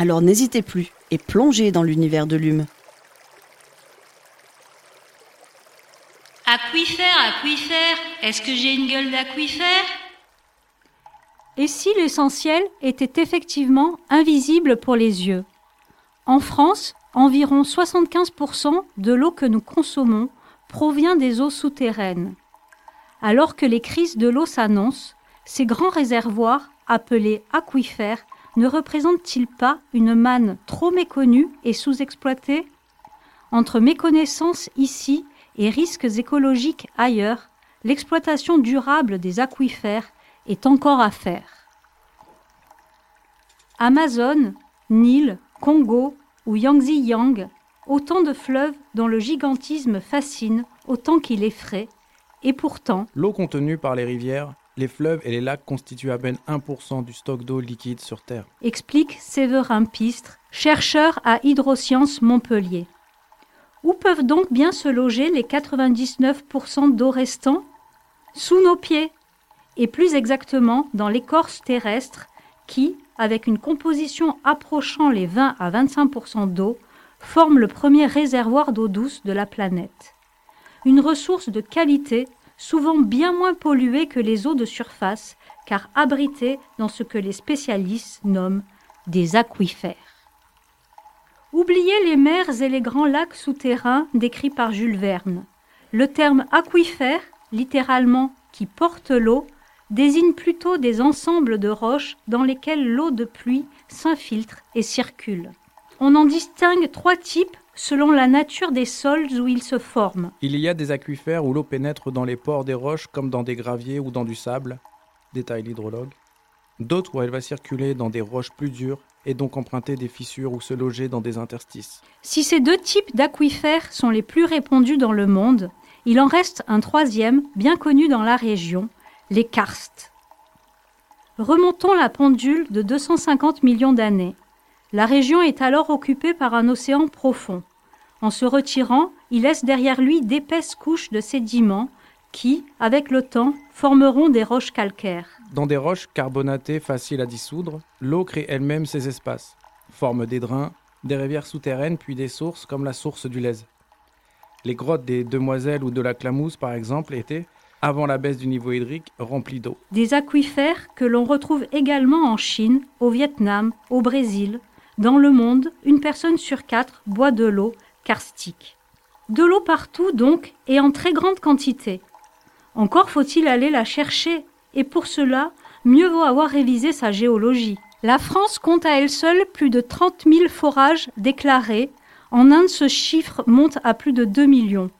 Alors n'hésitez plus et plongez dans l'univers de l'hume. Aquifère, aquifère, est-ce que j'ai une gueule d'aquifère Et si l'essentiel était effectivement invisible pour les yeux? En France, environ 75% de l'eau que nous consommons provient des eaux souterraines. Alors que les crises de l'eau s'annoncent, ces grands réservoirs, appelés aquifères, ne représentent-ils pas une manne trop méconnue et sous-exploitée? Entre méconnaissance ici et risques écologiques ailleurs, l'exploitation durable des aquifères est encore à faire. Amazon, Nil, Congo ou Yangtze-Yang, autant de fleuves dont le gigantisme fascine autant qu'il effraie, et pourtant, L'eau contenue par les rivières, les fleuves et les lacs constituent à peine 1% du stock d'eau liquide sur Terre. explique Séverin Pistre, chercheur à Hydrosciences Montpellier. Où peuvent donc bien se loger les 99% d'eau restants? Sous nos pieds, et plus exactement dans l'écorce terrestre qui, avec une composition approchant les 20 à 25% d'eau, forme le premier réservoir d'eau douce de la planète. Une ressource de qualité souvent bien moins polluée que les eaux de surface, car abritée dans ce que les spécialistes nomment des aquifères. Oubliez les mers et les grands lacs souterrains décrits par Jules Verne. Le terme aquifère, littéralement qui porte l'eau, désigne plutôt des ensembles de roches dans lesquelles l'eau de pluie s'infiltre et circule. On en distingue trois types selon la nature des sols où ils se forment. Il y a des aquifères où l'eau pénètre dans les pores des roches comme dans des graviers ou dans du sable, détaille l'hydrologue. D'autres où elle va circuler dans des roches plus dures et donc emprunter des fissures ou se loger dans des interstices. Si ces deux types d'aquifères sont les plus répandus dans le monde, il en reste un troisième, bien connu dans la région, les karstes. Remontons la pendule de 250 millions d'années. La région est alors occupée par un océan profond. En se retirant, il laisse derrière lui d'épaisses couches de sédiments qui, avec le temps, formeront des roches calcaires. Dans des roches carbonatées faciles à dissoudre, l'eau crée elle-même ses espaces, forme des drains, des rivières souterraines puis des sources comme la source du Lèze. Les grottes des Demoiselles ou de la Clamouze par exemple étaient, avant la baisse du niveau hydrique, remplies d'eau. Des aquifères que l'on retrouve également en Chine, au Vietnam, au Brésil. Dans le monde, une personne sur quatre boit de l'eau De l'eau partout donc et en très grande quantité. Encore faut-il aller la chercher et pour cela, mieux vaut avoir révisé sa géologie. La France compte à elle seule plus de 30 000 forages déclarés. En Inde, ce chiffre monte à plus de 2 millions.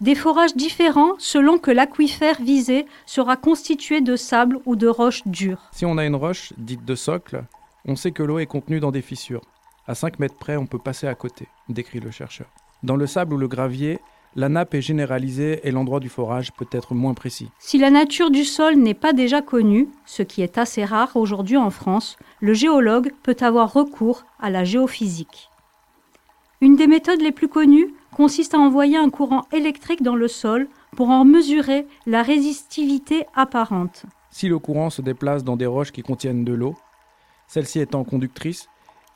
Des forages différents selon que l'aquifère visé sera constitué de sable ou de roches dures. Si on a une roche, dite de socle, on sait que l'eau est contenue dans des fissures. À 5 mètres près, on peut passer à côté, décrit le chercheur. Dans le sable ou le gravier, la nappe est généralisée et l'endroit du forage peut être moins précis. Si la nature du sol n'est pas déjà connue, ce qui est assez rare aujourd'hui en France, le géologue peut avoir recours à la géophysique. Une des méthodes les plus connues consiste à envoyer un courant électrique dans le sol pour en mesurer la résistivité apparente. Si le courant se déplace dans des roches qui contiennent de l'eau, celle-ci étant conductrice,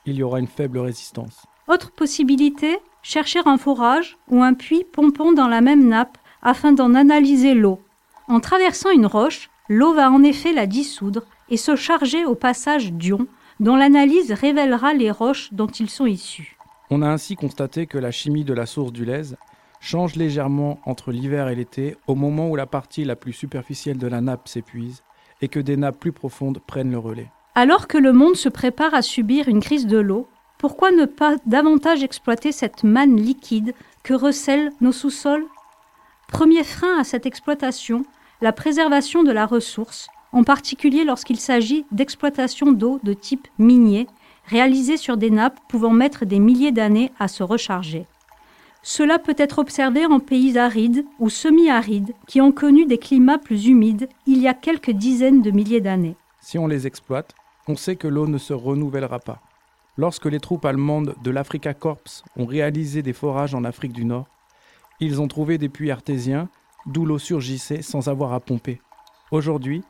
il y aura une faible résistance. Autre possibilité, chercher un forage ou un puits pompant dans la même nappe afin d'en analyser l'eau. En traversant une roche, l'eau va en effet la dissoudre et se charger au passage d'ions dont l'analyse révélera les roches dont ils sont issus. On a ainsi constaté que la chimie de la source du Lèze change légèrement entre l'hiver et l'été au moment où la partie la plus superficielle de la nappe s'épuise et que des nappes plus profondes prennent le relais. Alors que le monde se prépare à subir une crise de l'eau, pourquoi ne pas davantage exploiter cette manne liquide que recèlent nos sous-sols? Premier frein à cette exploitation, la préservation de la ressource, en particulier lorsqu'il s'agit d'exploitation d'eau de type minier, réalisés sur des nappes pouvant mettre des milliers d'années à se recharger. Cela peut être observé en pays arides ou semi-arides qui ont connu des climats plus humides il y a quelques dizaines de milliers d'années. Si on les exploite, on sait que l'eau ne se renouvellera pas. Lorsque les troupes allemandes de l'Africa Corps ont réalisé des forages en Afrique du Nord, ils ont trouvé des puits artésiens d'où l'eau surgissait sans avoir à pomper. Aujourd'hui,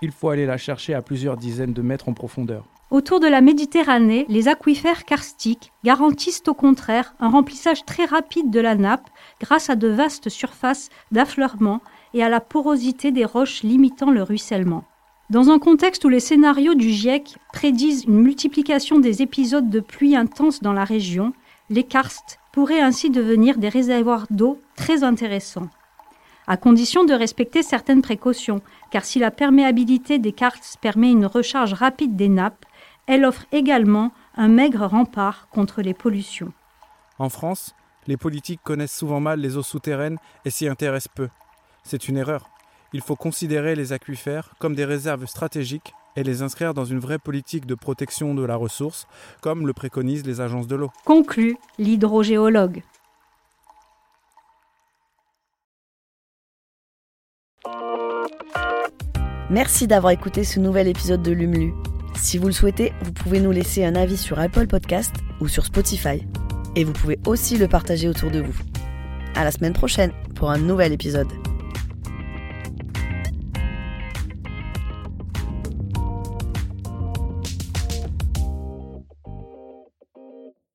il faut aller la chercher à plusieurs dizaines de mètres en profondeur. Autour de la Méditerranée, les aquifères karstiques garantissent au contraire un remplissage très rapide de la nappe grâce à de vastes surfaces d'affleurement et à la porosité des roches limitant le ruissellement. Dans un contexte où les scénarios du GIEC prédisent une multiplication des épisodes de pluie intense dans la région, les karstes pourraient ainsi devenir des réservoirs d'eau très intéressants à condition de respecter certaines précautions, car si la perméabilité des karsts permet une recharge rapide des nappes, elle offre également un maigre rempart contre les pollutions. En France, les politiques connaissent souvent mal les eaux souterraines et s'y intéressent peu. C'est une erreur. Il faut considérer les aquifères comme des réserves stratégiques et les inscrire dans une vraie politique de protection de la ressource, comme le préconisent les agences de l'eau. Conclut l'hydrogéologue. Merci d'avoir écouté ce nouvel épisode de Lumlu. Si vous le souhaitez, vous pouvez nous laisser un avis sur Apple Podcast ou sur Spotify. Et vous pouvez aussi le partager autour de vous. À la semaine prochaine pour un nouvel épisode.